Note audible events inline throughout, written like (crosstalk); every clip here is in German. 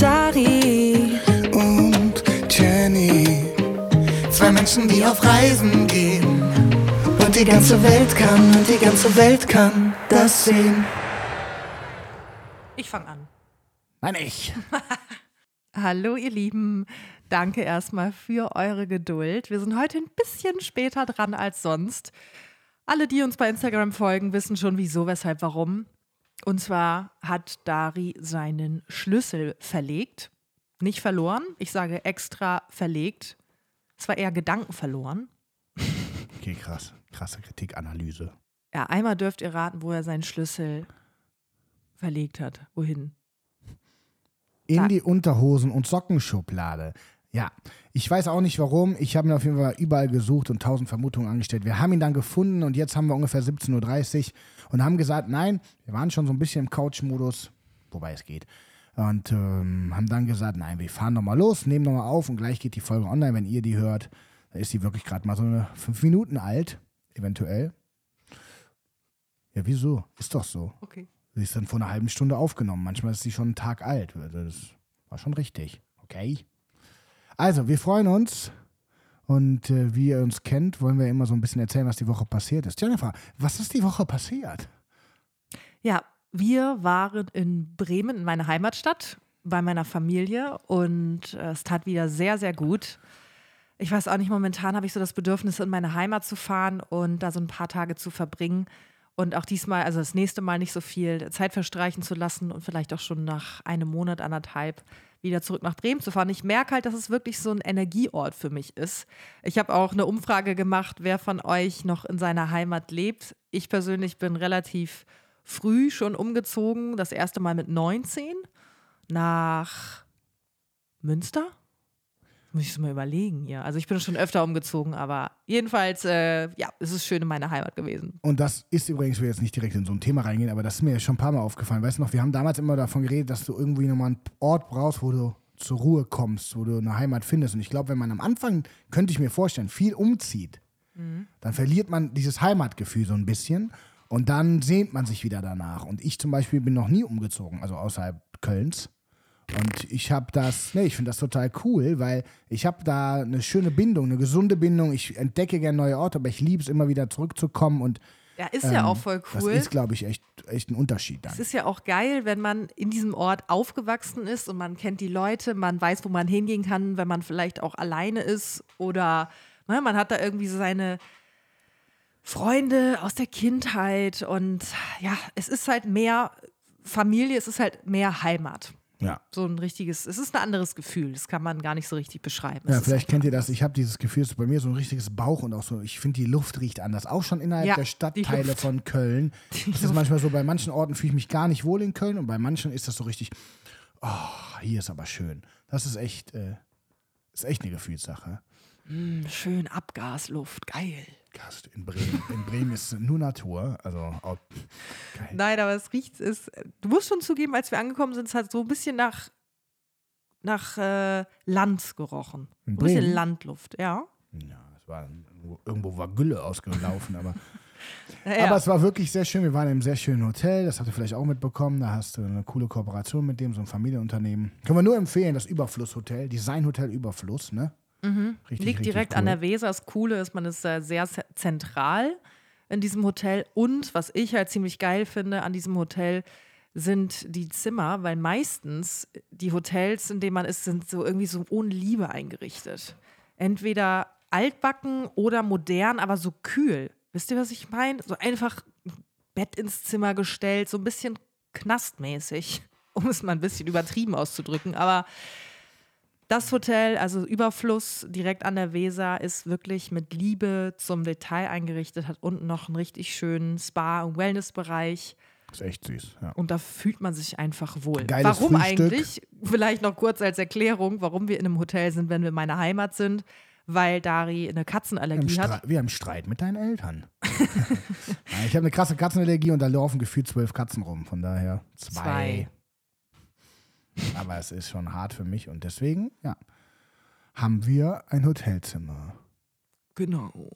Dari und Jenny. Zwei Menschen, die auf Reisen gehen. Und die ganze Welt kann, und die ganze Welt kann das sehen. Ich fange an. Nein, ich. (laughs) Hallo, ihr Lieben. Danke erstmal für eure Geduld. Wir sind heute ein bisschen später dran als sonst. Alle, die uns bei Instagram folgen, wissen schon wieso, weshalb, warum. Und zwar hat Dari seinen Schlüssel verlegt. Nicht verloren, ich sage extra verlegt. Es war eher Gedanken verloren. Okay, krass. Krasse Kritikanalyse. Ja, einmal dürft ihr raten, wo er seinen Schlüssel verlegt hat. Wohin? In Sag. die Unterhosen- und Sockenschublade. Ja, ich weiß auch nicht warum. Ich habe ihn auf jeden Fall überall gesucht und tausend Vermutungen angestellt. Wir haben ihn dann gefunden und jetzt haben wir ungefähr 17.30 Uhr und haben gesagt, nein, wir waren schon so ein bisschen im Couch-Modus, wobei es geht. Und ähm, haben dann gesagt, nein, wir fahren nochmal los, nehmen nochmal auf und gleich geht die Folge online, wenn ihr die hört. Da ist die wirklich gerade mal so eine fünf Minuten alt, eventuell. Ja, wieso? Ist doch so. Okay. Sie ist dann vor einer halben Stunde aufgenommen. Manchmal ist sie schon einen Tag alt. Das war schon richtig. Okay. Also, wir freuen uns. Und äh, wie ihr uns kennt, wollen wir immer so ein bisschen erzählen, was die Woche passiert ist. Jennifer, was ist die Woche passiert? Ja, wir waren in Bremen, in meiner Heimatstadt, bei meiner Familie und äh, es tat wieder sehr, sehr gut. Ich weiß auch nicht, momentan habe ich so das Bedürfnis, in meine Heimat zu fahren und da so ein paar Tage zu verbringen und auch diesmal, also das nächste Mal nicht so viel Zeit verstreichen zu lassen und vielleicht auch schon nach einem Monat, anderthalb wieder zurück nach Bremen zu fahren. Ich merke halt, dass es wirklich so ein Energieort für mich ist. Ich habe auch eine Umfrage gemacht, wer von euch noch in seiner Heimat lebt. Ich persönlich bin relativ früh schon umgezogen, das erste Mal mit 19 nach Münster. Muss ich es mal überlegen hier. Also ich bin schon öfter umgezogen, aber jedenfalls, äh, ja, es ist schön in meiner Heimat gewesen. Und das ist übrigens, ich will jetzt nicht direkt in so ein Thema reingehen, aber das ist mir schon ein paar Mal aufgefallen. Weißt du noch, wir haben damals immer davon geredet, dass du irgendwie nochmal einen Ort brauchst, wo du zur Ruhe kommst, wo du eine Heimat findest. Und ich glaube, wenn man am Anfang, könnte ich mir vorstellen, viel umzieht, dann verliert man dieses Heimatgefühl so ein bisschen und dann sehnt man sich wieder danach. Und ich zum Beispiel bin noch nie umgezogen, also außerhalb Kölns. Und ich habe das, ne, ich finde das total cool, weil ich habe da eine schöne Bindung, eine gesunde Bindung. Ich entdecke gerne neue Orte, aber ich liebe es immer wieder zurückzukommen und Ja, ist ja ähm, auch voll cool. Das ist, glaube ich, echt, echt ein Unterschied dann. Es ist ja auch geil, wenn man in diesem Ort aufgewachsen ist und man kennt die Leute, man weiß, wo man hingehen kann, wenn man vielleicht auch alleine ist oder ne, man hat da irgendwie so seine Freunde aus der Kindheit und ja, es ist halt mehr Familie, es ist halt mehr Heimat. Ja. So ein richtiges, es ist ein anderes Gefühl, das kann man gar nicht so richtig beschreiben. Es Ja, vielleicht kennt ihr das. Ich habe dieses Gefühl, es ist bei mir so ein richtiges Bauch und auch so, ich finde, die Luft riecht anders. Auch schon innerhalb Ja, der Stadtteile von Köln. (laughs) Die Das ist manchmal so, bei manchen Orten fühle ich mich gar nicht wohl in Köln und bei manchen ist das so richtig, oh, hier ist aber schön. Das ist echt, äh, ist echt eine Gefühlssache. Mm, Schön Abgasluft, geil. Gast in Bremen. In Bremen ist nur Natur. Also, geil. Nein, aber es riecht, es, du musst schon zugeben, als wir angekommen sind, es hat so ein bisschen nach, nach äh, Land gerochen. In Ein bisschen? Landluft, ja. Ja, es war, irgendwo war Gülle ausgelaufen, aber. (laughs) Ja. Aber es war wirklich sehr schön. Wir waren in einem sehr schönen Hotel. Das habt ihr vielleicht auch mitbekommen. Da hast du eine coole Kooperation mit dem, so ein Familienunternehmen. Können wir nur empfehlen, das Überflusshotel, Designhotel Überfluss, ne? Richtig, Mhm. Liegt richtig direkt cool. an der Weser. Das Coole ist, man ist äh, sehr ze- zentral in diesem Hotel. Und was ich halt ziemlich geil finde an diesem Hotel, sind die Zimmer, weil meistens die Hotels, in denen man ist, sind so irgendwie so ohne Liebe eingerichtet. Entweder altbacken oder modern, aber so kühl. Wisst ihr, was ich meine? So einfach ein Bett ins Zimmer gestellt, so ein bisschen knastmäßig, (laughs) um es mal ein bisschen übertrieben auszudrücken. Aber das Hotel, also Überfluss direkt an der Weser, ist wirklich mit Liebe zum Detail eingerichtet, hat unten noch einen richtig schönen Spa- und Wellnessbereich Ist echt süß. Ja. und da fühlt man sich einfach wohl. Geiles warum Frühstück. eigentlich? Vielleicht noch kurz als Erklärung, warum wir in einem Hotel sind, wenn wir in meiner Heimat sind, weil Dari eine Wir, Katzenallergie hat. Stre- wir haben Streit mit deinen Eltern. (laughs) Ich habe eine krasse Katzenallergie und da laufen gefühlt zwölf Katzen rum. Von daher zwei. Zwei. Aber es ist schon hart für mich und deswegen, ja, haben wir ein Hotelzimmer. Genau.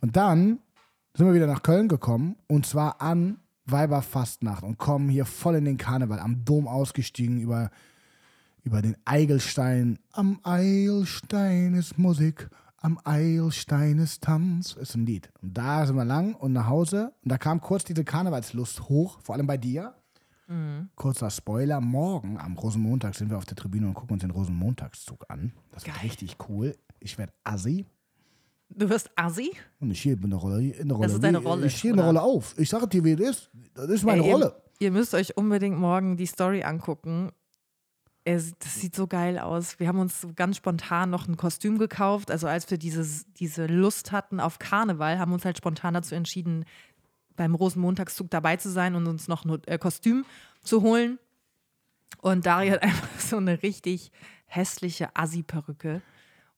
Und dann sind wir wieder nach Köln gekommen und zwar an Weiberfastnacht und kommen hier voll in den Karneval, am Dom ausgestiegen, über über den Eigelstein. Am Eigelstein ist Musik, am Eigelstein ist Tanz, ist ein Lied. Und da sind wir lang und nach Hause. Und da kam kurz diese Karnevalslust hoch, vor allem bei dir. Kurzer Spoiler: Morgen am Rosenmontag sind wir auf der Tribüne und gucken uns den Rosenmontagszug an. Das wird Geil. richtig cool. Ich werde assi. Du wirst Assi? Und ich schiebe in der Rolle. In der Rolle. Das ist deine Rolle, Ich schiebe eine oder? Rolle auf. Ich sage dir, wie es ist. Das ist meine Ey, ihr, Rolle. Ihr müsst euch unbedingt morgen die Story angucken. Es, das sieht so geil aus. Wir haben uns ganz spontan noch ein Kostüm gekauft. Also als wir dieses, diese Lust hatten auf Karneval, haben wir uns halt spontan dazu entschieden, beim Rosenmontagszug dabei zu sein und uns noch ein äh, Kostüm zu holen. Und Dari hat (laughs) einfach so eine richtig hässliche Assi-Perücke.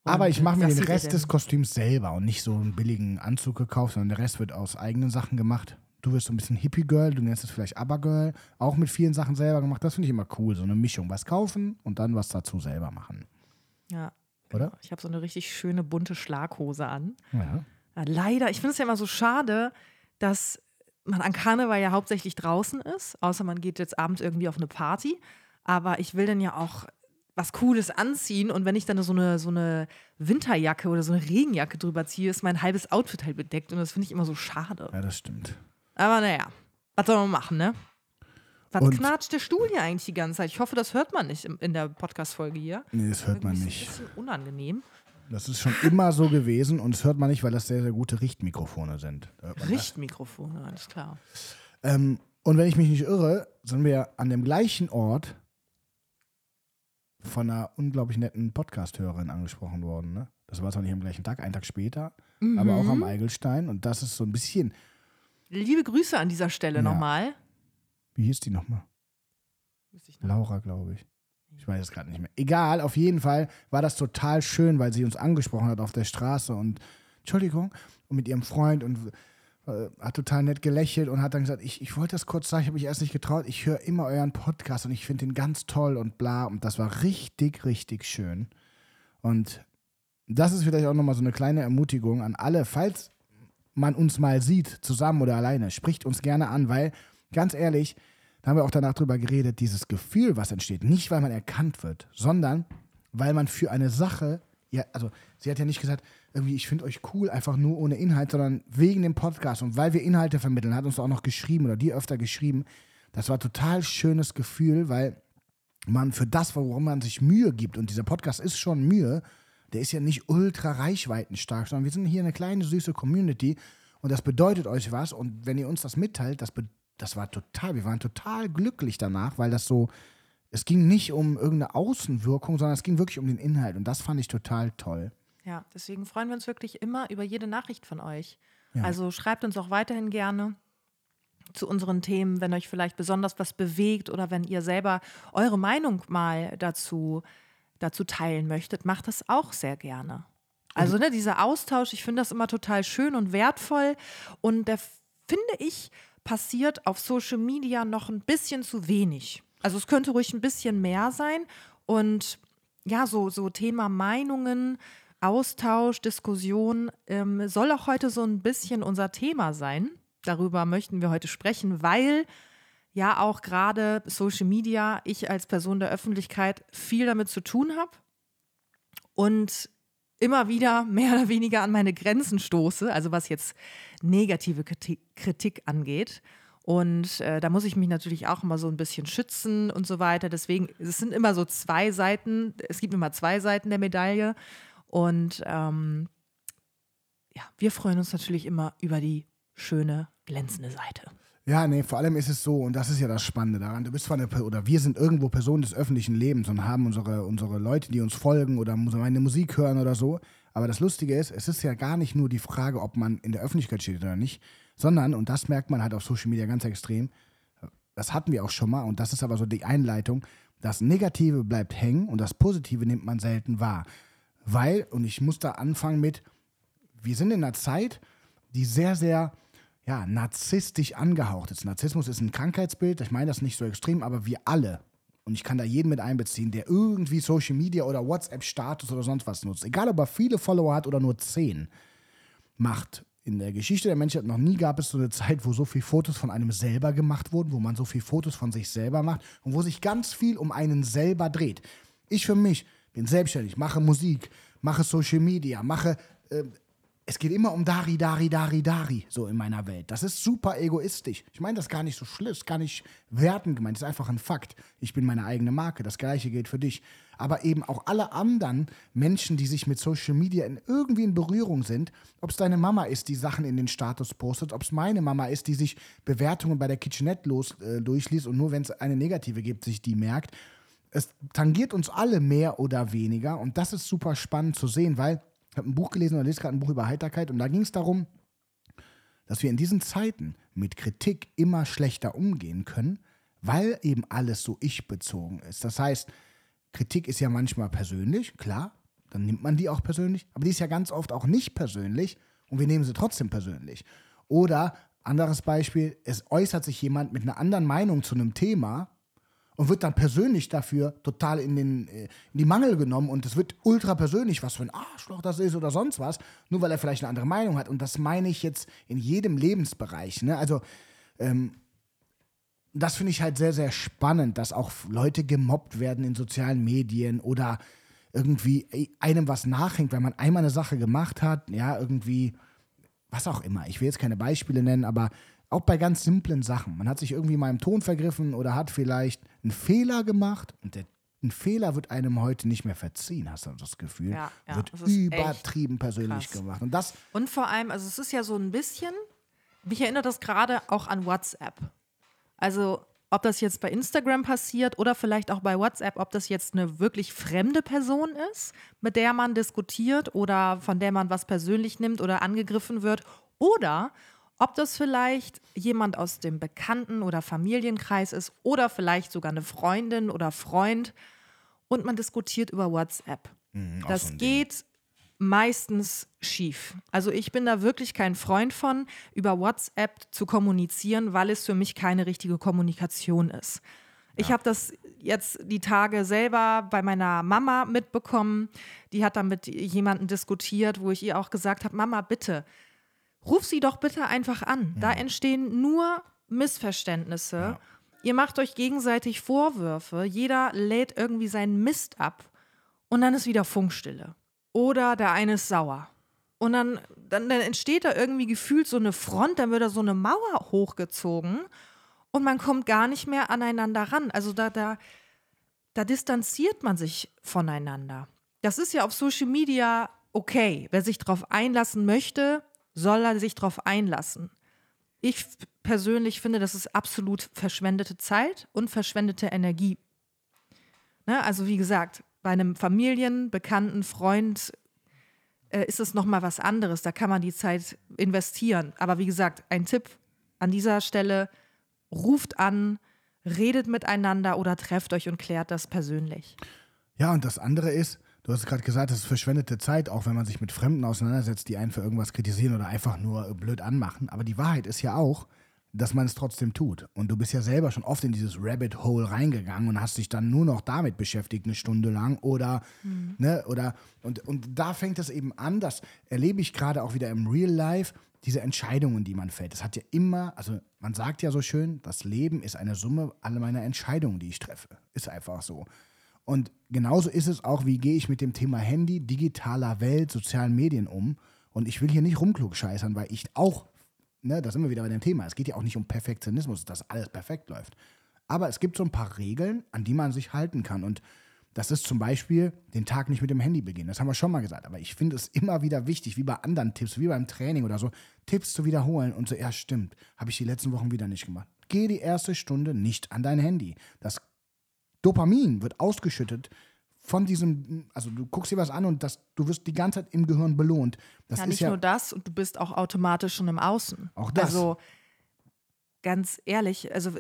Aber ich mache mir den Rest des Kostüms selber und nicht so einen billigen Anzug gekauft, sondern der Rest wird aus eigenen Sachen gemacht. Du wirst so ein bisschen Hippie-Girl, du nennst es vielleicht Aber-Girl, auch mit vielen Sachen selber gemacht. Das finde ich immer cool, so eine Mischung. Was kaufen und dann was dazu selber machen. Ja, Oder? genau. Ich habe so eine richtig schöne bunte Schlaghose an. Ja. Ja, leider, ich finde es ja immer so schade, dass man an Karneval ja hauptsächlich draußen ist, außer man geht jetzt abends irgendwie auf eine Party. Aber ich will dann ja auch was Cooles anziehen und wenn ich dann so eine, so eine Winterjacke oder so eine Regenjacke drüber ziehe, ist mein halbes Outfit halt bedeckt und das finde ich immer so schade. ja, das stimmt. Aber naja, was soll man machen, ne? Was Und- knatscht der Stuhl hier eigentlich die ganze Zeit? Ich hoffe, das hört man nicht in der Podcast-Folge hier. Nee, das hört man nicht. ist ein bisschen unangenehm. Das ist schon immer so gewesen und das hört man nicht, weil das sehr, sehr gute Richtmikrofone sind. Das. Richtmikrofone, alles klar. Ähm, und wenn ich mich nicht irre, sind wir an dem gleichen Ort von einer unglaublich netten Podcast-Hörerin angesprochen worden. Ne? Das war zwar nicht am gleichen Tag, einen Tag später, aber auch am Eigelstein. Und das ist so ein bisschen, Liebe Grüße an dieser Stelle Ja. nochmal. wie hieß die nochmal? Laura, glaube ich. Ich weiß es gerade nicht mehr. Egal, auf jeden Fall war das total schön, weil sie uns angesprochen hat auf der Straße und Entschuldigung, und mit ihrem Freund und äh, hat total nett gelächelt und hat dann gesagt, ich, ich wollte das kurz sagen, ich habe mich erst nicht getraut, ich höre immer euren Podcast und ich finde den ganz toll und bla und das war richtig, richtig schön. Und das ist vielleicht auch nochmal so eine kleine Ermutigung an alle, falls man uns mal sieht, zusammen oder alleine, spricht uns gerne an, weil ganz ehrlich, da haben wir auch danach drüber geredet, dieses Gefühl, was entsteht, nicht weil man erkannt wird, sondern weil man für eine Sache, ja, also sie hat ja nicht gesagt, irgendwie, ich finde euch cool, einfach nur ohne Inhalt, sondern wegen dem Podcast und weil wir Inhalte vermitteln, hat uns auch noch geschrieben oder die öfter geschrieben. Das war total schönes Gefühl, weil man für das, worum man sich Mühe gibt, und dieser Podcast ist schon Mühe, der ist ja nicht ultra reichweitenstark, sondern wir sind hier eine kleine, süße Community und das bedeutet euch was. Und wenn ihr uns das mitteilt, das, be das war total, wir waren total glücklich danach, weil das so, es ging nicht um irgendeine Außenwirkung, sondern es ging wirklich um den Inhalt und das fand ich total toll. Ja, deswegen freuen wir uns wirklich immer über jede Nachricht von euch. Ja. Also schreibt uns auch weiterhin gerne zu unseren Themen, wenn euch vielleicht besonders was bewegt oder wenn ihr selber eure Meinung mal dazu, dazu teilen möchtet, macht das auch sehr gerne. Also ne, dieser Austausch, ich finde das immer total schön und wertvoll und der finde ich passiert auf Social Media noch ein bisschen zu wenig. Also es könnte ruhig ein bisschen mehr sein und ja, so, so Thema Meinungen, Austausch, Diskussion ähm, soll auch heute so ein bisschen unser Thema sein. Darüber möchten wir heute sprechen, weil ja auch gerade Social Media, ich als Person der Öffentlichkeit viel damit zu tun habe und immer wieder mehr oder weniger an meine Grenzen stoße, also was jetzt negative Kritik, Kritik angeht. Und äh, da muss ich mich natürlich auch immer so ein bisschen schützen und so weiter. Deswegen, es sind immer so zwei Seiten, es gibt immer zwei Seiten der Medaille. Und ähm, ja, wir freuen uns natürlich immer über die schöne, glänzende Seite. Ja, nee, vor allem ist es so, und das ist ja das Spannende daran, du bist zwar eine, oder wir sind irgendwo Personen des öffentlichen Lebens und haben unsere, unsere Leute, die uns folgen oder meine Musik hören oder so, aber das Lustige ist, es ist ja gar nicht nur die Frage, ob man in der Öffentlichkeit steht oder nicht, sondern, und das merkt man halt auf Social Media ganz extrem, das hatten wir auch schon mal, und das ist aber so die Einleitung, das Negative bleibt hängen und das Positive nimmt man selten wahr. Weil, und ich muss da anfangen mit, wir sind in einer Zeit, die sehr, sehr ja, narzisstisch angehaucht ist. Narzissmus ist ein Krankheitsbild, ich meine das nicht so extrem, aber wir alle, und ich kann da jeden mit einbeziehen, der irgendwie Social Media oder WhatsApp-Status oder sonst was nutzt, egal ob er viele Follower hat oder nur zehn, macht. In der Geschichte der Menschheit noch nie gab es so eine Zeit, wo so viele Fotos von einem selber gemacht wurden, wo man so viele Fotos von sich selber macht und wo sich ganz viel um einen selber dreht. Ich für mich bin selbstständig, mache Musik, mache Social Media, mache. Äh, es geht immer um Dari, Dari, Dari, Dari, so in meiner Welt. Das ist super egoistisch. Ich meine das gar nicht so schlimm, gar nicht wertend gemeint, das ist einfach ein Fakt. Ich bin meine eigene Marke, das gleiche gilt für dich. Aber eben auch alle anderen Menschen, die sich mit Social Media in irgendwie in Berührung sind, ob es deine Mama ist, die Sachen in den Status postet, ob es meine Mama ist, die sich Bewertungen bei der Kitchenette los, äh, durchliest und nur wenn es eine negative gibt, sich die merkt. Es tangiert uns alle mehr oder weniger und das ist super spannend zu sehen, weil ich habe ein Buch gelesen oder lese gerade ein Buch über Heiterkeit und da ging es darum, dass wir in diesen Zeiten mit Kritik immer schlechter umgehen können, weil eben alles so ich-bezogen ist. Das heißt, Kritik ist ja manchmal persönlich, klar, dann nimmt man die auch persönlich, aber die ist ja ganz oft auch nicht persönlich und wir nehmen sie trotzdem persönlich. Oder anderes Beispiel, es äußert sich jemand mit einer anderen Meinung zu einem Thema und wird dann persönlich dafür total in, den, äh, in die Mangel genommen und es wird ultra persönlich, was für ein Arschloch das ist oder sonst was, nur weil er vielleicht eine andere Meinung hat. Und das meine ich jetzt in jedem Lebensbereich. Ne? Also, ähm, das finde ich halt sehr, sehr spannend, dass auch Leute gemobbt werden in sozialen Medien oder irgendwie einem was nachhängt, weil man einmal eine Sache gemacht hat, ja, irgendwie, was auch immer. Ich will jetzt keine Beispiele nennen, aber auch bei ganz simplen Sachen. Man hat sich irgendwie mal im Ton vergriffen oder hat vielleicht einen Fehler gemacht und der, ein Fehler wird einem heute nicht mehr verziehen, hast du das Gefühl? Ja, ja, wird übertrieben persönlich krass. gemacht. Und das, Und vor allem, also es ist ja so ein bisschen, mich erinnert das gerade auch an WhatsApp. Also ob das jetzt bei Instagram passiert oder vielleicht auch bei WhatsApp, ob das jetzt eine wirklich fremde Person ist, mit der man diskutiert oder von der man was persönlich nimmt oder angegriffen wird, oder ob das vielleicht jemand aus dem Bekannten- oder Familienkreis ist oder vielleicht sogar eine Freundin oder Freund und man diskutiert über WhatsApp. auch das so ein Ding. geht meistens schief. Also ich bin da wirklich kein Freund von, über WhatsApp zu kommunizieren, weil es für mich keine richtige Kommunikation ist. Ich habe das jetzt die Tage selber bei meiner Mama mitbekommen. Die hat da mit jemandem diskutiert, wo ich ihr auch gesagt habe, Mama, bitte, ruf sie doch bitte einfach an. Da entstehen nur Missverständnisse. Ihr macht euch gegenseitig Vorwürfe. Jeder lädt irgendwie seinen Mist ab. Und dann ist wieder Funkstille. Oder der eine ist sauer. Und dann, dann, dann entsteht da irgendwie gefühlt so eine Front, dann wird da so eine Mauer hochgezogen und man kommt gar nicht mehr aneinander ran. Also da, da, da distanziert man sich voneinander. Das ist ja auf Social Media okay. Wer sich darauf einlassen möchte, soll er sich darauf einlassen. Ich persönlich finde, das ist absolut verschwendete Zeit und verschwendete Energie. Ne? Also wie gesagt, bei einem Familien-, Bekannten, Freund äh, ist es nochmal was anderes. Da kann man die Zeit investieren. Aber wie gesagt, ein Tipp an dieser Stelle, ruft an, redet miteinander oder trefft euch und klärt das persönlich. Ja, und das andere ist, du hast gerade gesagt, das ist verschwendete Zeit, auch wenn man sich mit Fremden auseinandersetzt, die einen für irgendwas kritisieren oder einfach nur äh, blöd anmachen. Aber die Wahrheit ist ja auch, dass man es trotzdem tut. Und du bist ja selber schon oft in dieses Rabbit Hole reingegangen und hast dich dann nur noch damit beschäftigt, eine Stunde lang. Oder, ne, oder, und, und da fängt es eben an, das erlebe ich gerade auch wieder im Real Life, diese Entscheidungen, die man fällt. Das hat ja immer, also man sagt ja so schön, das Leben ist eine Summe aller meiner Entscheidungen, die ich treffe. Ist einfach so. Und genauso ist es auch, wie gehe ich mit dem Thema Handy, digitaler Welt, sozialen Medien um. Und ich will hier nicht rumklugscheißern, weil ich auch, ne, da sind wir wieder bei dem Thema. Es geht ja auch nicht um Perfektionismus, dass alles perfekt läuft. Aber es gibt so ein paar Regeln, an die man sich halten kann. Und das ist zum Beispiel den Tag nicht mit dem Handy beginnen. Das haben wir schon mal gesagt. Aber ich finde es immer wieder wichtig, wie bei anderen Tipps, wie beim Training oder so, Tipps zu wiederholen und so, ja, stimmt, habe ich die letzten Wochen wieder nicht gemacht. Geh die erste Stunde nicht an dein Handy. Das Dopamin wird ausgeschüttet von diesem, also du guckst dir was an und das, du wirst die ganze Zeit im Gehirn belohnt. Das ja, ist nicht ja nur das, und du bist auch automatisch schon im Außen. Auch das. Also ganz ehrlich, also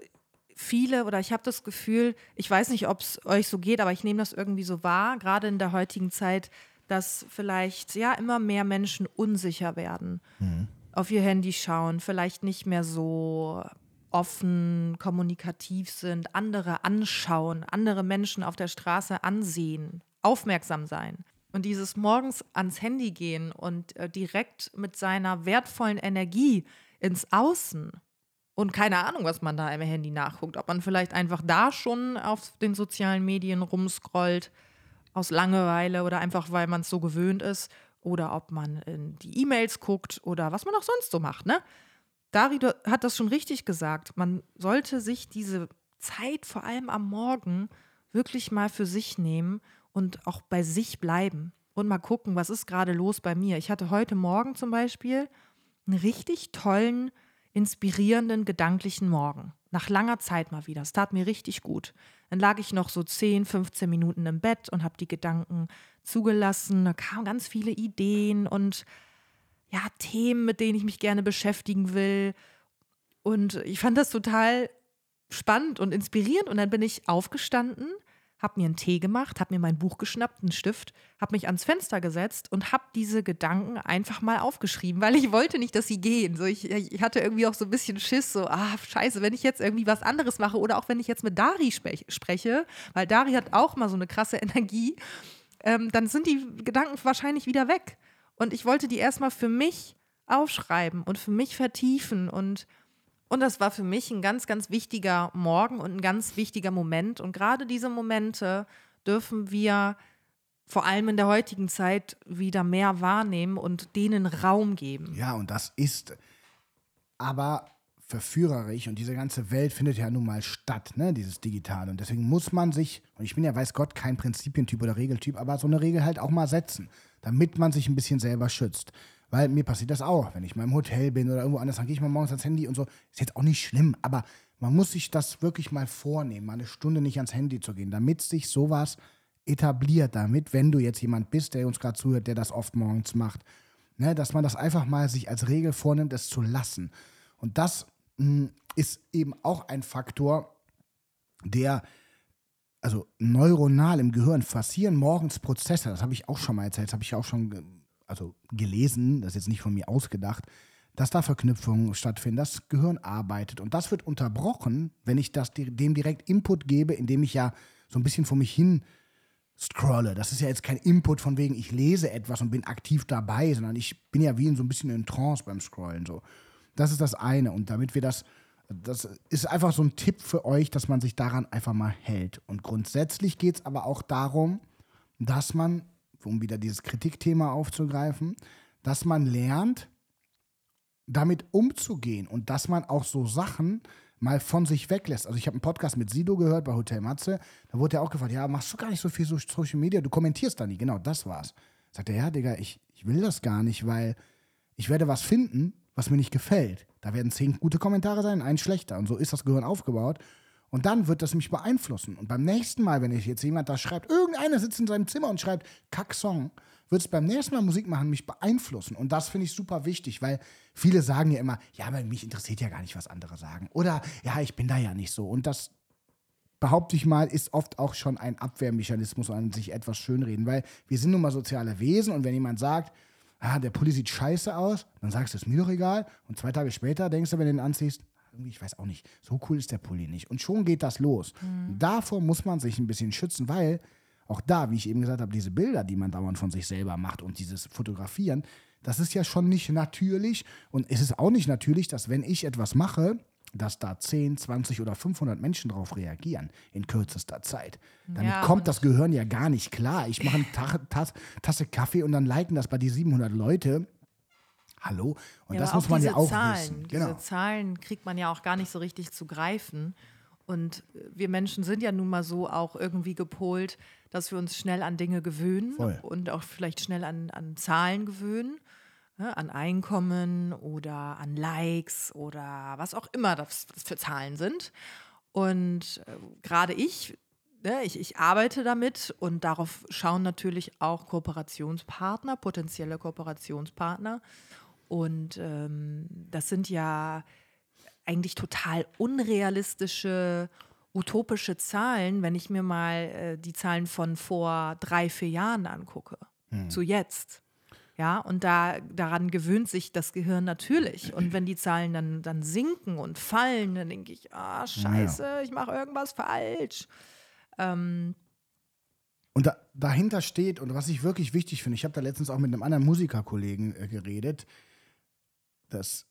viele oder ich habe das Gefühl, ich weiß nicht, ob es euch so geht, aber ich nehme das irgendwie so wahr, gerade in der heutigen Zeit, dass vielleicht ja immer mehr Menschen unsicher werden, auf ihr Handy schauen, vielleicht nicht mehr so offen, kommunikativ sind, andere anschauen, andere Menschen auf der Straße ansehen, aufmerksam sein. Und dieses morgens ans Handy gehen und äh, direkt mit seiner wertvollen Energie ins Außen und keine Ahnung, was man da im Handy nachguckt, ob man vielleicht einfach da schon auf den sozialen Medien rumscrollt. aus Langeweile oder einfach, weil man es so gewöhnt ist oder ob man in die E-Mails guckt oder was man auch sonst so macht. Ne? Dari hat das schon richtig gesagt. Man sollte sich diese Zeit, vor allem am Morgen, wirklich mal für sich nehmen und auch bei sich bleiben und mal gucken, was ist gerade los bei mir. Ich hatte heute Morgen zum Beispiel einen richtig tollen, inspirierenden, gedanklichen Morgen. Nach langer Zeit mal wieder. Es tat mir richtig gut. Dann lag ich noch so 10, 15 Minuten im Bett und habe die Gedanken zugelassen. Da kamen ganz viele Ideen und ja, Themen, mit denen ich mich gerne beschäftigen will. Und ich fand das total spannend und inspirierend. Und dann bin ich aufgestanden, habe mir einen Tee gemacht, habe mir mein Buch geschnappt, einen Stift, habe mich ans Fenster gesetzt und habe diese Gedanken einfach mal aufgeschrieben, weil ich wollte nicht, dass sie gehen. So, ich, ich hatte irgendwie auch so ein bisschen Schiss, so, ah, scheiße, wenn ich jetzt irgendwie was anderes mache oder auch wenn ich jetzt mit Dari spre spreche, weil Dari hat auch mal so eine krasse (laughs) Energie, ähm, dann sind die Gedanken wahrscheinlich wieder weg. Und ich wollte die erstmal für mich aufschreiben und für mich vertiefen und und das war für mich ein ganz, ganz wichtiger Morgen und ein ganz wichtiger Moment. Und gerade diese Momente dürfen wir vor allem in der heutigen Zeit wieder mehr wahrnehmen und denen Raum geben. Ja, und das ist aber verführerisch und diese ganze Welt findet ja nun mal statt, ne, dieses Digitale. Und deswegen muss man sich, und ich bin ja, weiß Gott, kein Prinzipientyp oder Regeltyp, aber so eine Regel halt auch mal setzen, damit man sich ein bisschen selber schützt. Weil mir passiert das auch, wenn ich mal im Hotel bin oder irgendwo anders, dann gehe ich mal morgens ans Handy und so. Ist jetzt auch nicht schlimm, aber man muss sich das wirklich mal vornehmen, mal eine Stunde nicht ans Handy zu gehen, damit sich sowas etabliert, damit, wenn du jetzt jemand bist, der uns gerade zuhört, der das oft morgens macht, ne, dass man das einfach mal sich als Regel vornimmt, es zu lassen. Und das mh, hm, ist eben auch ein Faktor, der also neuronal im Gehirn passieren morgens Prozesse, das habe ich auch schon mal erzählt, das habe ich auch schon also gelesen, das ist jetzt nicht von mir ausgedacht, dass da Verknüpfungen stattfinden, das Gehirn arbeitet. Und das wird unterbrochen, wenn ich das, dem direkt Input gebe, indem ich ja so ein bisschen vor mich hin scrolle. Das ist ja jetzt kein Input von wegen, ich lese etwas und bin aktiv dabei, sondern ich bin ja wie in so ein bisschen in Trance beim Scrollen. So. Das ist das eine. Und damit wir das, das ist einfach so ein Tipp für euch, dass man sich daran einfach mal hält. Und grundsätzlich geht es aber auch darum, dass man um wieder dieses Kritikthema aufzugreifen, dass man lernt, damit umzugehen und dass man auch so Sachen mal von sich weglässt. Also ich habe einen Podcast mit Sido gehört bei Hotel Matze, da wurde er auch gefragt, ja, machst du gar nicht so viel so Social Media, du kommentierst da nie. Genau, das war's. Sagt er, ja, Digga, ich, ich will das gar nicht, weil ich werde was finden, was mir nicht gefällt. Da werden zehn gute Kommentare sein, ein schlechter. Und so ist das Gehirn aufgebaut. Und dann wird das mich beeinflussen. Und beim nächsten Mal, wenn ich jetzt jemand da schreibt, irgendeiner sitzt in seinem Zimmer und schreibt Kack-Song, wird es beim nächsten Mal Musik machen mich beeinflussen. Und das finde ich super wichtig, weil viele sagen ja immer, ja, aber mich interessiert ja gar nicht, was andere sagen. Oder ja, ich bin da ja nicht so. Und das behaupte ich mal, ist oft auch schon ein Abwehrmechanismus an sich etwas schönreden, weil wir sind nun mal soziale Wesen und wenn jemand sagt, ah, der Pulli sieht scheiße aus, dann sagst du, es ist mir doch egal. Und zwei Tage später denkst du, wenn du den anziehst, irgendwie, ich weiß auch nicht, so cool ist der Pulli nicht. Und schon geht das los. Mhm. Davor muss man sich ein bisschen schützen, weil auch da, wie ich eben gesagt habe, diese Bilder, die man dauernd von sich selber macht und dieses Fotografieren, das ist ja schon nicht natürlich. Und es ist auch nicht natürlich, dass wenn ich etwas mache, dass da 10, 20 oder 500 Menschen darauf reagieren in kürzester Zeit. Damit ja, kommt das Gehirn ja gar nicht klar. Ich mache eine Tasse Kaffee und dann liken das bei die 700 Leute. Hallo? Und ja, das muss man ja auch Zahlen, wissen. Genau. Diese Zahlen kriegt man ja auch gar nicht so richtig zu greifen. Und wir Menschen sind ja nun mal so auch irgendwie gepolt, dass wir uns schnell an Dinge gewöhnen Voll. und auch vielleicht schnell an, an Zahlen gewöhnen, ne, an Einkommen oder an Likes oder was auch immer das, das für Zahlen sind. Und äh, gerade ich, ne, ich, ich arbeite damit und darauf schauen natürlich auch Kooperationspartner, potenzielle Kooperationspartner. Und ähm, das sind ja eigentlich total unrealistische, utopische Zahlen, wenn ich mir mal äh, die Zahlen von vor drei, vier Jahren angucke. Hm. Zu jetzt. Ja, und da, daran gewöhnt sich das Gehirn natürlich. Und wenn die Zahlen dann, dann sinken und fallen, dann denke ich, ah, scheiße, ja. ich mache irgendwas falsch. Ähm, und da, dahinter steht, und was ich wirklich wichtig finde, ich habe da letztens auch mit einem anderen Musikerkollegen äh, geredet, dass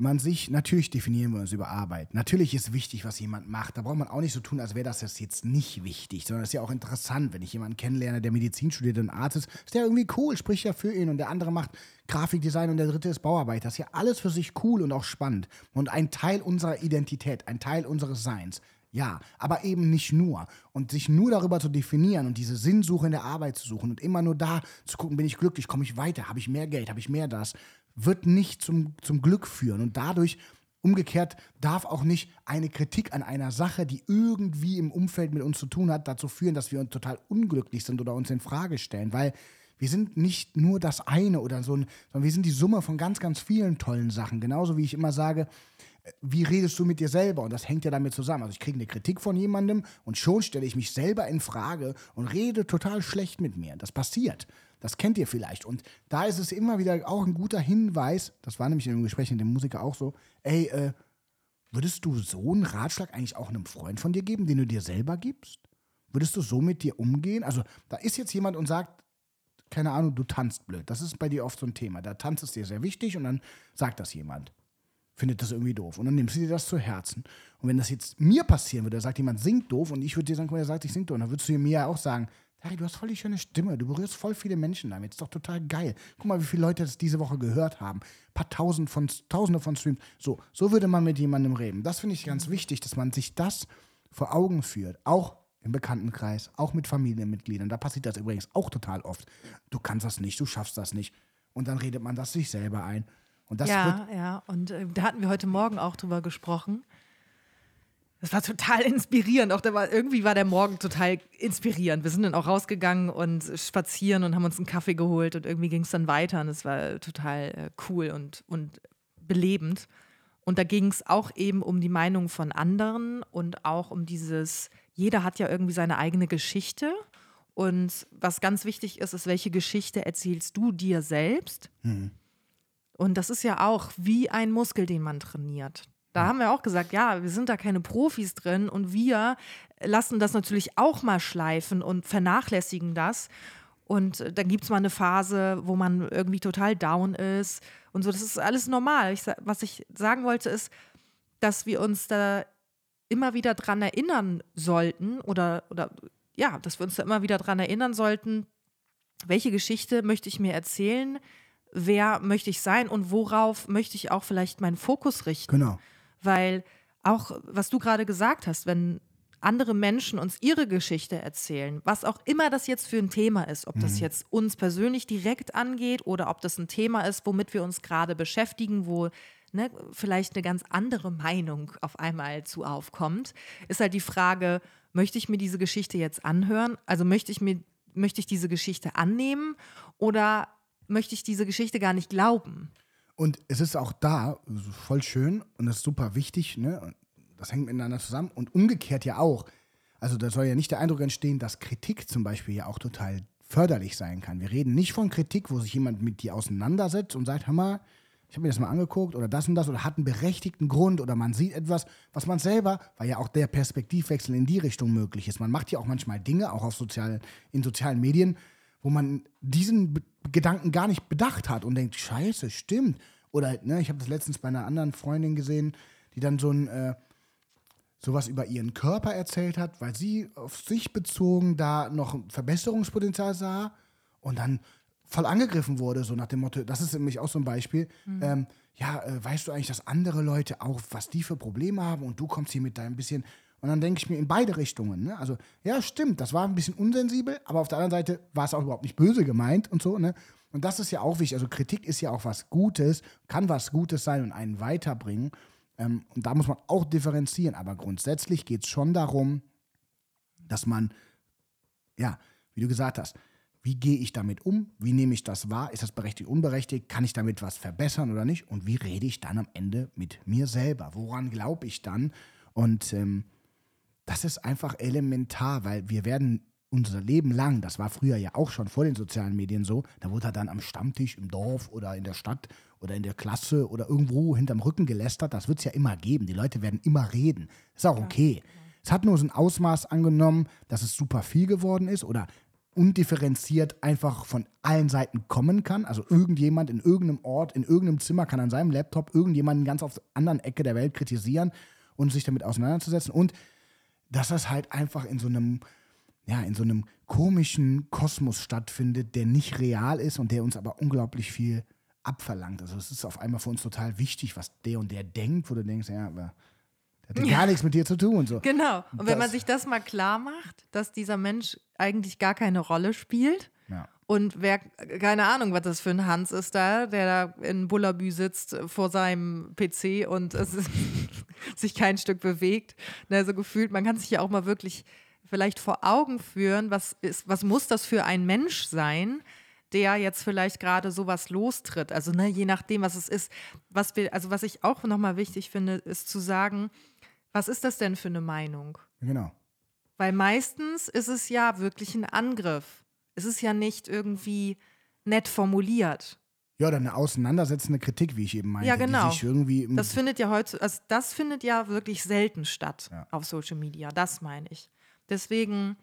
man sich, natürlich definieren wir uns über Arbeit. Natürlich ist wichtig, was jemand macht. Da braucht man auch nicht so tun, als wäre das jetzt nicht wichtig, sondern es ist ja auch interessant, wenn ich jemanden kennenlerne, der Medizin studiert und Arzt ist, ist der irgendwie cool, spricht ja für ihn und der andere macht Grafikdesign und der dritte ist Bauarbeiter. Das ist ja alles für sich cool und auch spannend und ein Teil unserer Identität, ein Teil unseres Seins. Ja, aber eben nicht nur. Und sich nur darüber zu definieren und diese Sinnsuche in der Arbeit zu suchen und immer nur da zu gucken, bin ich glücklich, komme ich weiter, habe ich mehr Geld, habe ich mehr das, wird nicht zum, zum Glück führen. Und dadurch, umgekehrt, darf auch nicht eine Kritik an einer Sache, die irgendwie im Umfeld mit uns zu tun hat, dazu führen, dass wir uns total unglücklich sind oder uns in Frage stellen. Weil wir sind nicht nur das eine oder so, sondern wir sind die Summe von ganz, ganz vielen tollen Sachen. Genauso wie ich immer sage, wie redest du mit dir selber? Und das hängt ja damit zusammen. Also ich kriege eine Kritik von jemandem und schon stelle ich mich selber in Frage und rede total schlecht mit mir. Das passiert. Das kennt ihr vielleicht. Und da ist es immer wieder auch ein guter Hinweis, das war nämlich in dem Gespräch mit dem Musiker auch so, ey, äh, würdest du so einen Ratschlag eigentlich auch einem Freund von dir geben, den du dir selber gibst? Würdest du so mit dir umgehen? Also da ist jetzt jemand und sagt, keine Ahnung, du tanzt blöd. Das ist bei dir oft so ein Thema. Da tanzt es dir sehr wichtig und dann sagt das jemand findet das irgendwie doof. Und dann nimmst du dir das zu Herzen. Und wenn das jetzt mir passieren würde, da sagt jemand, singt doof, und ich würde dir sagen, guck mal, er sagt, ich sing doof, dann würdest du mir ja auch sagen, Harry, du hast voll die schöne Stimme, du berührst voll viele Menschen damit, ist doch total geil. Guck mal, wie viele Leute das diese Woche gehört haben. Ein paar Tausend von, Tausende von Streams. So, so würde man mit jemandem reden. Das finde ich ganz wichtig, dass man sich das vor Augen führt. Auch im Bekanntenkreis, auch mit Familienmitgliedern. Da passiert das übrigens auch total oft. Du kannst das nicht, du schaffst das nicht. Und dann redet man das sich selber ein. Und das ja, ja. Und äh, da hatten wir heute Morgen auch drüber gesprochen. Das war total inspirierend. Auch da war, irgendwie war der Morgen total inspirierend. Wir sind dann auch rausgegangen und spazieren und haben uns einen Kaffee geholt und irgendwie ging es dann weiter und es war total äh, cool und, und belebend. Und da ging es auch eben um die Meinung von anderen und auch um dieses, jeder hat ja irgendwie seine eigene Geschichte. Und was ganz wichtig ist, ist, welche Geschichte erzählst du dir selbst? Mhm. Und das ist ja auch wie ein Muskel, den man trainiert. Da haben wir auch gesagt, ja, wir sind da keine Profis drin und wir lassen das natürlich auch mal schleifen und vernachlässigen das. Und dann gibt es mal eine Phase, wo man irgendwie total down ist und so. Das ist alles normal. Ich, was ich sagen wollte, ist, dass wir uns da immer wieder dran erinnern sollten oder, oder ja, dass wir uns da immer wieder dran erinnern sollten, welche Geschichte möchte ich mir erzählen, wer möchte ich sein und worauf möchte ich auch vielleicht meinen Fokus richten. Genau. Weil auch, was du gerade gesagt hast, wenn andere Menschen uns ihre Geschichte erzählen, was auch immer das jetzt für ein Thema ist, ob das mhm. jetzt uns persönlich direkt angeht oder ob das ein Thema ist, womit wir uns gerade beschäftigen, wo ne, vielleicht eine ganz andere Meinung auf einmal zu aufkommt, ist halt die Frage, möchte ich mir diese Geschichte jetzt anhören? Also möchte ich mir möchte ich diese Geschichte annehmen oder möchte ich diese Geschichte gar nicht glauben. Und es ist auch da voll schön und das ist super wichtig, ne? Das hängt miteinander zusammen und umgekehrt ja auch. Also da soll ja nicht der Eindruck entstehen, dass Kritik zum Beispiel ja auch total förderlich sein kann. Wir reden nicht von Kritik, wo sich jemand mit dir auseinandersetzt und sagt, hör mal, ich habe mir das mal angeguckt oder das und das oder hat einen berechtigten Grund oder man sieht etwas, was man selber, weil ja auch der Perspektivwechsel in die Richtung möglich ist. Man macht ja auch manchmal Dinge, auch auf sozialen, in sozialen Medien, wo man diesen Be Gedanken gar nicht bedacht hat und denkt, scheiße, stimmt. Oder, ne, ich habe das letztens bei einer anderen Freundin gesehen, die dann so ein äh, sowas über ihren Körper erzählt hat, weil sie auf sich bezogen da noch Verbesserungspotenzial sah und dann voll angegriffen wurde, so nach dem Motto, das ist nämlich auch so ein Beispiel, mhm. ähm, ja, äh, weißt du eigentlich, dass andere Leute auch, was die für Probleme haben und du kommst hier mit deinem bisschen und dann denke ich mir in beide Richtungen. Ne? Also, ja, stimmt, das war ein bisschen unsensibel, aber auf der anderen Seite war es auch überhaupt nicht böse gemeint und so. Ne? Und das ist ja auch wichtig. Also, Kritik ist ja auch was Gutes, kann was Gutes sein und einen weiterbringen. Ähm, und da muss man auch differenzieren. Aber grundsätzlich geht es schon darum, dass man, ja, wie du gesagt hast, wie gehe ich damit um? Wie nehme ich das wahr? Ist das berechtigt, unberechtigt? Kann ich damit was verbessern oder nicht? Und wie rede ich dann am Ende mit mir selber? Woran glaube ich dann? Und ähm, das ist einfach elementar, weil wir werden unser Leben lang, das war früher ja auch schon vor den sozialen Medien so, da wurde er dann am Stammtisch im Dorf oder in der Stadt oder in der Klasse oder irgendwo hinterm Rücken gelästert. Das wird es ja immer geben. Die Leute werden immer reden. Ist auch okay. Es hat nur so ein Ausmaß angenommen, dass es super viel geworden ist oder undifferenziert einfach von allen Seiten kommen kann. Also irgendjemand in irgendeinem Ort, in irgendeinem Zimmer kann an seinem Laptop irgendjemanden ganz auf der anderen Ecke der Welt kritisieren und sich damit auseinanderzusetzen. Und dass das halt einfach in so einem, ja, in so einem komischen Kosmos stattfindet, der nicht real ist und der uns aber unglaublich viel abverlangt. Also es ist auf einmal für uns total wichtig, was der und der denkt, wo du denkst, ja, aber hat ja (laughs) gar nichts mit dir zu tun. So. Genau. Und wenn man sich das mal klar macht, dass dieser Mensch eigentlich gar keine Rolle spielt. Und wer, keine Ahnung, was das für ein Hans ist da, der da in Bullabü sitzt vor seinem PC und es ist, (laughs) sich kein Stück bewegt. Also gefühlt, man kann sich ja auch mal wirklich vielleicht vor Augen führen, was, ist, was muss das für ein Mensch sein, der jetzt vielleicht gerade sowas lostritt. Also ne, je nachdem, was es ist. Was wir, also was ich auch nochmal wichtig finde, ist zu sagen, was ist das denn für eine Meinung? Genau. Weil meistens ist es ja wirklich ein Angriff. Es ist ja nicht irgendwie nett formuliert. Ja, oder eine auseinandersetzende Kritik, wie ich eben meinte. Ja, genau. Das findet ja heute, also das findet ja wirklich selten statt Ja. auf Social Media. Das meine ich. Deswegen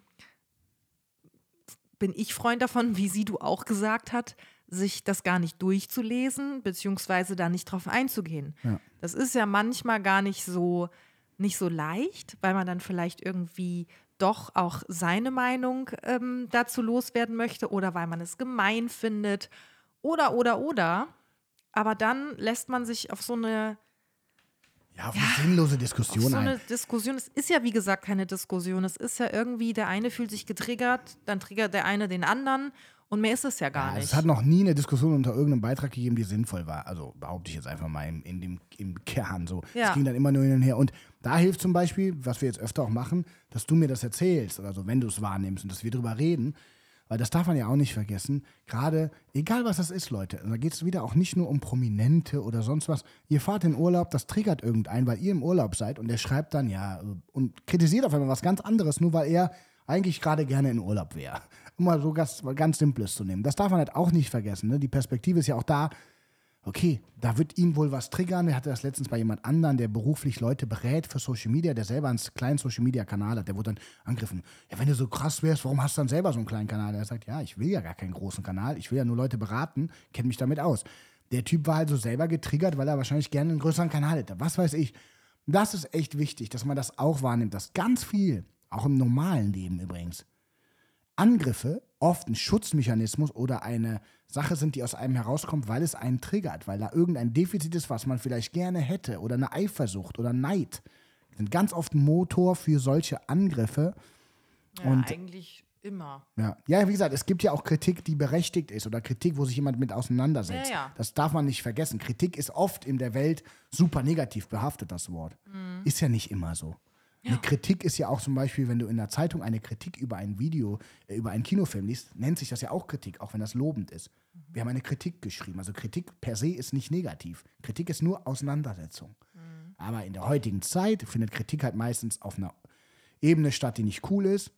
bin ich Freund davon, wie sie du auch gesagt hat, sich das gar nicht durchzulesen, beziehungsweise da nicht drauf einzugehen. Ja. Das ist ja manchmal gar nicht so, nicht so leicht, weil man dann vielleicht irgendwie doch auch seine Meinung ähm, dazu loswerden möchte oder weil man es gemein findet oder, oder, oder. Aber dann lässt man sich auf so eine ja, auf eine sinnlose auf Diskussion so ein. eine Diskussion. Es ist ja, wie gesagt, keine Diskussion. Es ist ja irgendwie, der eine fühlt sich getriggert, dann triggert der eine den anderen und mehr ist es ja gar Ja, nicht. es hat noch nie eine Diskussion unter irgendeinem Beitrag gegeben, die sinnvoll war. Also behaupte ich jetzt einfach mal im, in dem, im Kern so. Ja. Es ging dann immer nur hin und her. Und da hilft zum Beispiel, was wir jetzt öfter auch machen, dass du mir das erzählst oder so, wenn du es wahrnimmst und dass wir drüber reden. Weil das darf man ja auch nicht vergessen. Gerade, egal was das ist, Leute, da geht es wieder auch nicht nur um Prominente oder sonst was. Ihr fahrt in Urlaub, das triggert irgendeinen, weil ihr im Urlaub seid und der schreibt dann ja und kritisiert auf einmal was ganz anderes, nur weil er eigentlich gerade gerne in Urlaub wäre. Um mal so ganz, ganz Simples zu nehmen. Das darf man halt auch nicht vergessen. Ne? Die Perspektive ist ja auch da, okay, da wird ihn wohl was triggern. Er hatte das letztens bei jemand anderen, der beruflich Leute berät für Social Media, der selber einen kleinen Social Media Kanal hat. Der wurde dann angegriffen. Ja, wenn du so krass wärst, warum hast du dann selber so einen kleinen Kanal? Er sagt, ja, ich will ja gar keinen großen Kanal. Ich will ja nur Leute beraten, kenne mich damit aus. Der Typ war halt so selber getriggert, weil er wahrscheinlich gerne einen größeren Kanal hätte. Was weiß ich. Das ist echt wichtig, dass man das auch wahrnimmt, dass ganz viel, auch im normalen Leben übrigens, Angriffe oft ein Schutzmechanismus oder eine Sache sind, die aus einem herauskommt, weil es einen triggert, weil da irgendein Defizit ist, was man vielleicht gerne hätte oder eine Eifersucht oder Neid. Sind ganz oft ein Motor für solche Angriffe. ja, und- eigentlich immer. Ja. ja, wie gesagt, es gibt ja auch Kritik, die berechtigt ist oder Kritik, wo sich jemand mit auseinandersetzt. Ja, ja. Das darf man nicht vergessen. Kritik ist oft in der Welt super negativ behaftet, das Wort. Mhm. Ist ja nicht immer so. Eine Kritik ist ja auch zum Beispiel, wenn du in der Zeitung eine Kritik über ein Video, äh, über einen Kinofilm liest, nennt sich das ja auch Kritik, auch wenn das lobend ist. Mhm. Wir haben eine Kritik geschrieben. Also Kritik per se ist nicht negativ. Kritik ist nur Auseinandersetzung. Mhm. Aber in der heutigen Zeit findet Kritik halt meistens auf einer Ebene statt, die nicht cool ist,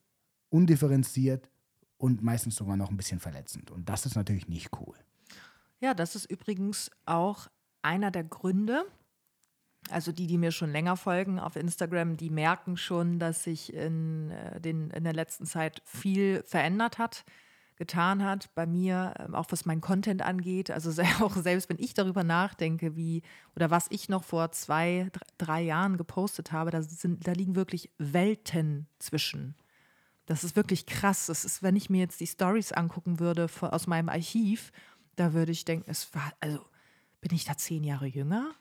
undifferenziert und meistens sogar noch ein bisschen verletzend. Und das ist natürlich nicht cool. Ja, das ist übrigens auch einer der Gründe. Also die, die mir schon länger folgen auf Instagram, die merken schon, dass sich in, äh, den, in der letzten Zeit viel verändert hat, getan hat. Bei mir, ähm, auch was mein Content angeht. Also (laughs) auch selbst wenn ich darüber nachdenke, wie oder was ich noch vor zwei, dr- drei Jahren gepostet habe, da, sind, da liegen wirklich Welten zwischen. Das ist wirklich krass. Das ist, wenn ich mir jetzt die Stories angucken würde aus meinem Archiv, da würde ich denken, es war, also bin ich da zehn Jahre jünger?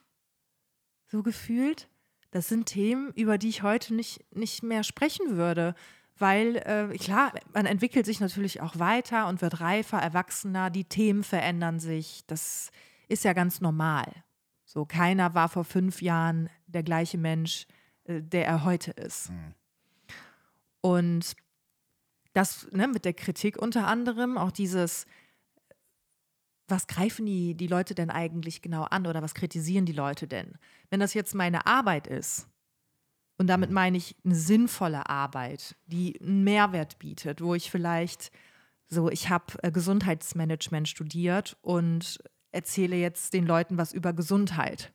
So gefühlt. Das sind Themen, über die ich heute nicht, nicht mehr sprechen würde. Weil, äh, klar, man entwickelt sich natürlich auch weiter und wird reifer, erwachsener, die Themen verändern sich. Das ist ja ganz normal. So, keiner war vor fünf Jahren der gleiche Mensch, äh, der er heute ist. Und das ne, mit der Kritik unter anderem, auch dieses, was greifen die, die Leute denn eigentlich genau an oder was kritisieren die Leute denn? Wenn das jetzt meine Arbeit ist, und damit meine ich eine sinnvolle Arbeit, die einen Mehrwert bietet, wo ich vielleicht so, ich habe äh, Gesundheitsmanagement studiert und erzähle jetzt den Leuten was über Gesundheit.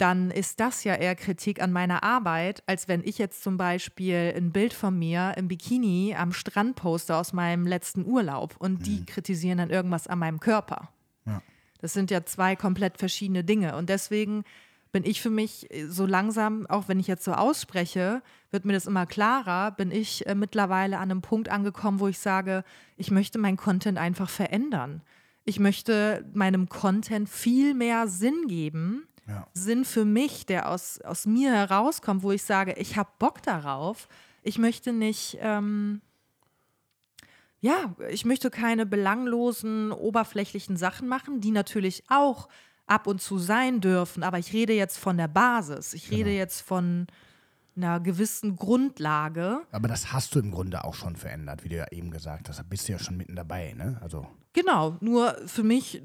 Dann ist das ja eher Kritik an meiner Arbeit, als wenn ich jetzt zum Beispiel ein Bild von mir im Bikini am Strand poste aus meinem letzten Urlaub und die kritisieren dann irgendwas an meinem Körper. Ja. Das sind ja zwei komplett verschiedene Dinge. Und deswegen bin ich für mich so langsam, auch wenn ich jetzt so ausspreche, wird mir das immer klarer, bin ich äh, mittlerweile an einem Punkt angekommen, wo ich sage, ich möchte meinen Content einfach verändern. Ich möchte meinem Content viel mehr Sinn geben. Ja. Sinn für mich, der aus, aus mir herauskommt, wo ich sage, ich habe Bock darauf. Ich möchte nicht, ähm, ja, ich möchte keine belanglosen, oberflächlichen Sachen machen, die natürlich auch ab und zu sein dürfen. Aber ich rede jetzt von der Basis. Ich rede jetzt von einer gewissen Grundlage. Aber das hast du im Grunde auch schon verändert, wie du ja eben gesagt hast. Da bist du ja schon mitten dabei, ne? Also, Genau, nur für mich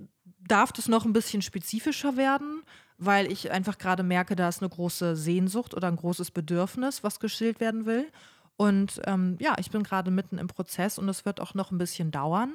darf das noch ein bisschen spezifischer werden, weil ich einfach gerade merke, da ist eine große Sehnsucht oder ein großes Bedürfnis, was gestillt werden will. Und ähm, ja, ich bin gerade mitten im Prozess und es wird auch noch ein bisschen dauern.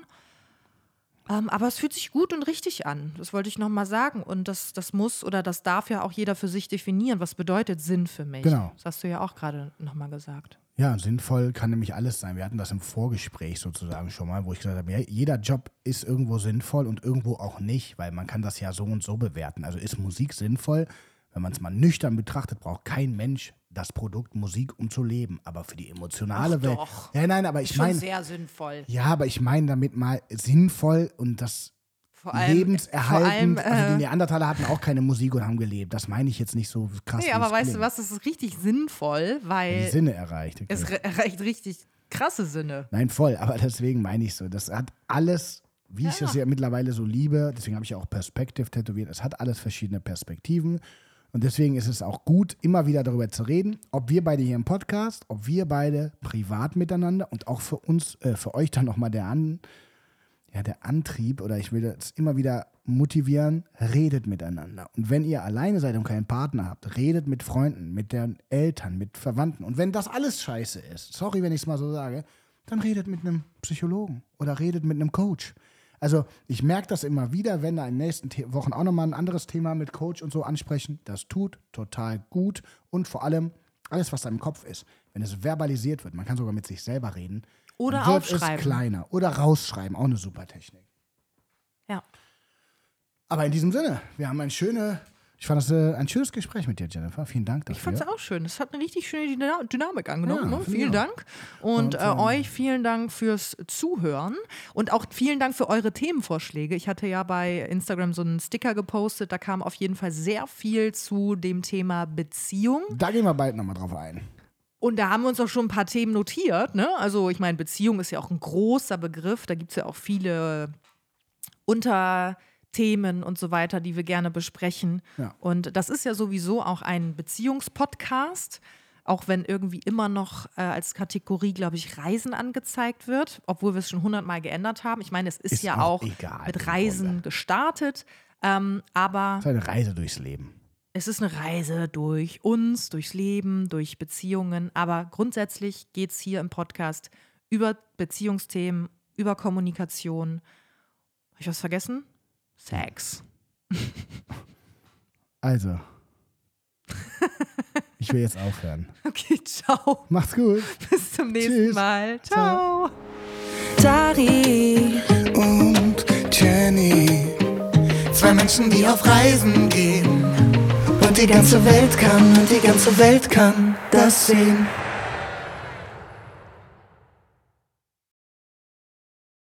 Ähm, aber es fühlt sich gut und richtig an. Das wollte ich nochmal sagen. Und das, das muss oder das darf ja auch jeder für sich definieren. Was bedeutet Sinn für mich? Genau. Das hast du ja auch gerade nochmal gesagt. ja, sinnvoll kann nämlich alles sein. Wir hatten das im Vorgespräch sozusagen schon mal, wo ich gesagt habe, ja, jeder Job ist irgendwo sinnvoll und irgendwo auch nicht, weil man kann das ja so und so bewerten. Also ist Musik sinnvoll? Wenn man es mal nüchtern betrachtet, braucht kein Mensch das Produkt Musik, um zu leben. Aber für die emotionale Ach Welt. doch. Ja, nein, aber ich meine. sehr sinnvoll. Ja, aber ich meine damit mal sinnvoll und das Vor allem, lebenserhaltend. Vor allem, also die äh, Neandertaler hatten auch keine Musik und haben gelebt. Das meine ich jetzt nicht so krass. Nee, aber weißt du klingt. was, das ist richtig sinnvoll, Die weil Sinne erreicht. Es re- erreicht richtig krasse Sinne. Nein, voll, aber deswegen meine ich so. Das hat alles, wie ich das ja mittlerweile so liebe, deswegen habe ich ja auch Perspective tätowiert, es hat alles verschiedene Perspektiven. Und deswegen ist es auch gut, immer wieder darüber zu reden, ob wir beide hier im Podcast, ob wir beide privat miteinander und auch für uns, äh, für euch dann nochmal der, An, ja, der Antrieb oder ich will das immer wieder motivieren, redet miteinander. Und wenn ihr alleine seid und keinen Partner habt, redet mit Freunden, mit den Eltern, mit Verwandten. Und wenn das alles scheiße ist, sorry, wenn ich es mal so sage, dann redet mit einem Psychologen oder redet mit einem Coach. Also ich merke das immer wieder, wenn da in den nächsten The Wochen auch nochmal ein anderes Thema mit Coach und so ansprechen. Das tut total gut und vor allem alles, was da im Kopf ist, wenn es verbalisiert wird, man kann sogar mit sich selber reden, Oder wird aufschreiben. es kleiner. Oder rausschreiben, auch eine super Technik. Ja. Aber in diesem Sinne, wir haben ein schöne, ich fand das äh, ein schönes Gespräch mit dir, Jennifer. Vielen Dank dafür. Ich fand es auch schön. Es hat eine richtig schöne Dyna- Dynamik angenommen. Ja, ne? Vielen. Dank. Und, Und, äh, ähm, euch vielen Dank fürs Zuhören. Und auch vielen Dank für eure Themenvorschläge. Ich hatte ja bei Instagram so einen Sticker gepostet. Da kam auf jeden Fall sehr viel zu dem Thema Beziehung. Da gehen wir bald nochmal drauf ein. Und da haben wir uns auch schon ein paar Themen notiert. Ne? Also ich meine, Beziehung ist ja auch ein großer Begriff. Da gibt es ja auch viele Unterthemen und so weiter, die wir gerne besprechen. Ja. Und das ist ja sowieso auch ein Beziehungspodcast. Auch wenn irgendwie immer noch äh, als Kategorie, glaube ich, Reisen angezeigt wird, obwohl wir es schon hundertmal geändert haben. Ich meine, es ist, Ist ja auch egal, mit Reisen gestartet. Ähm, aber Das ist eine Reise durchs Leben. es ist eine Reise durch uns, durchs Leben, durch Beziehungen. Aber grundsätzlich geht es hier im Podcast über Beziehungsthemen, über Kommunikation. Habe ich was vergessen? Sex. Also. Ich will jetzt aufhören. (laughs) Okay, ciao. Macht's gut. Bis zum nächsten Tschüss. Mal. Ciao. Dari und Jenny. Zwei Menschen, die auf Reisen gehen. Und die ganze Welt kann, und die ganze Welt kann das sehen.